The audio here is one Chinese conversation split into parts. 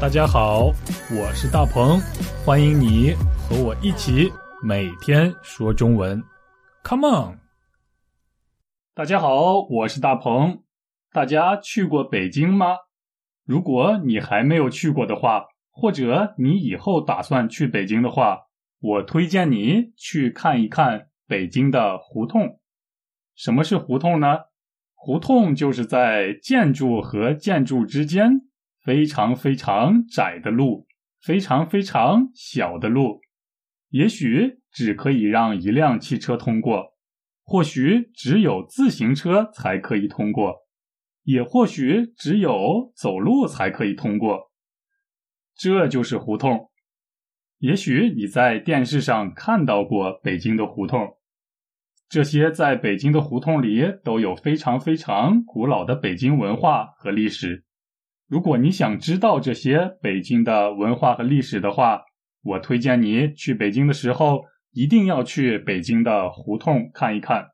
大家好，我是大鹏，欢迎你和我一起每天说中文。Come on！大家好，我是大鹏。大家去过北京吗？如果你还没有去过的话，或者你以后打算去北京的话，我推荐你去看一看北京的胡同。什么是胡同呢？胡同就是在建筑和建筑之间。非常非常窄的路，非常非常小的路，也许只可以让一辆汽车通过，或许只有自行车才可以通过，也或许只有走路才可以通过。这就是胡同。也许你在电视上看到过北京的胡同，这些在北京的胡同里都有非常非常古老的北京文化和历史。如果你想知道这些北京的文化和历史的话，我推荐你去北京的时候一定要去北京的胡同看一看。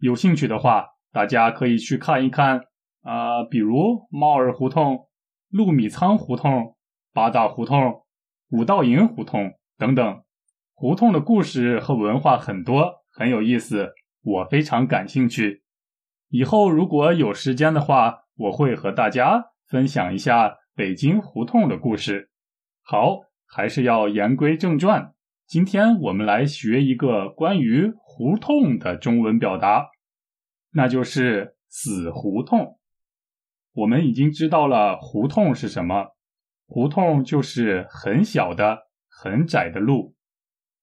有兴趣的话，大家可以去看一看啊，比如猫儿胡同、陆米仓胡同、八大胡同、五道营胡同等等。胡同的故事和文化很多，很有意思，我非常感兴趣。以后如果有时间的话，我会和大家。分享一下北京胡同的故事。好，还是要言归正传。今天我们来学一个关于胡同的中文表达，那就是“死胡同”。我们已经知道了胡同是什么，胡同就是很小的、很窄的路。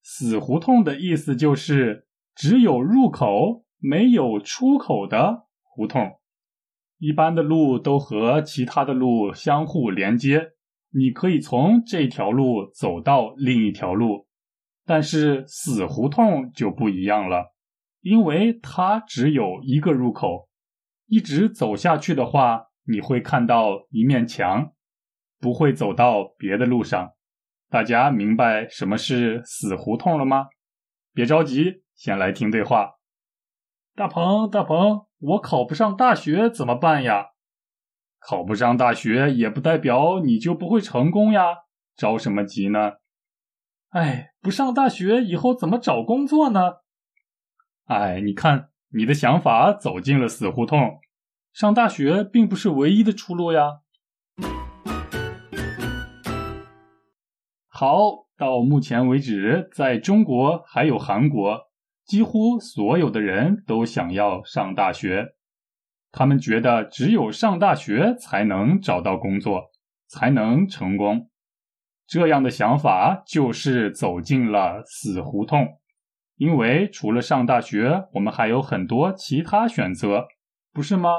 死胡同的意思就是只有入口没有出口的胡同。一般的路都和其他的路相互连接，你可以从这条路走到另一条路。但是死胡同就不一样了，因为它只有一个入口，一直走下去的话，你会看到一面墙，不会走到别的路上。大家明白什么是死胡同了吗？别着急，先来听对话。大鹏，大鹏。我考不上大学怎么办呀？考不上大学也不代表你就不会成功呀，着什么急呢？哎，不上大学以后怎么找工作呢？哎，你看你的想法走进了死胡同，上大学并不是唯一的出路呀。好，到目前为止，在中国还有韩国。几乎所有的人都想要上大学，他们觉得只有上大学才能找到工作，才能成功。这样的想法就是走进了死胡同，因为除了上大学，我们还有很多其他选择，不是吗？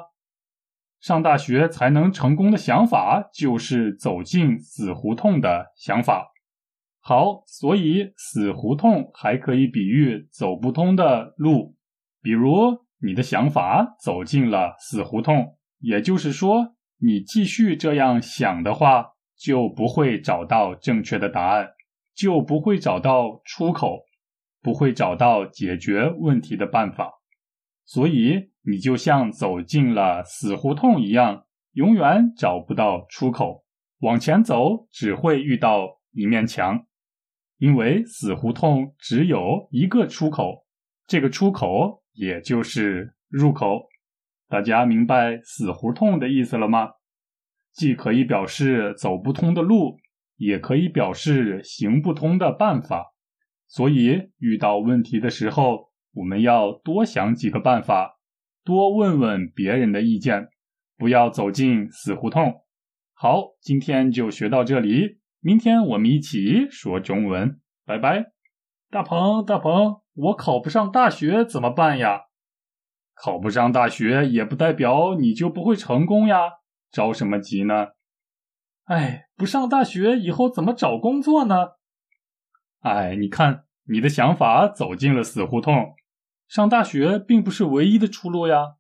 上大学才能成功的想法，就是走进死胡同的想法。好，所以死胡同还可以比喻走不通的路，比如你的想法走进了死胡同，也就是说，你继续这样想的话，就不会找到正确的答案，就不会找到出口，不会找到解决问题的办法，所以你就像走进了死胡同一样，永远找不到出口，往前走只会遇到一面墙。因为死胡同只有一个出口，这个出口也就是入口。大家明白死胡同的意思了吗？既可以表示走不通的路，也可以表示行不通的办法。所以遇到问题的时候，我们要多想几个办法，多问问别人的意见，不要走进死胡同。好，今天就学到这里。明天我们一起说中文，拜拜。大鹏，大鹏，我考不上大学怎么办呀？考不上大学也不代表你就不会成功呀，着什么急呢？哎，不上大学以后怎么找工作呢？哎，你看你的想法走进了死胡同，上大学并不是唯一的出路呀。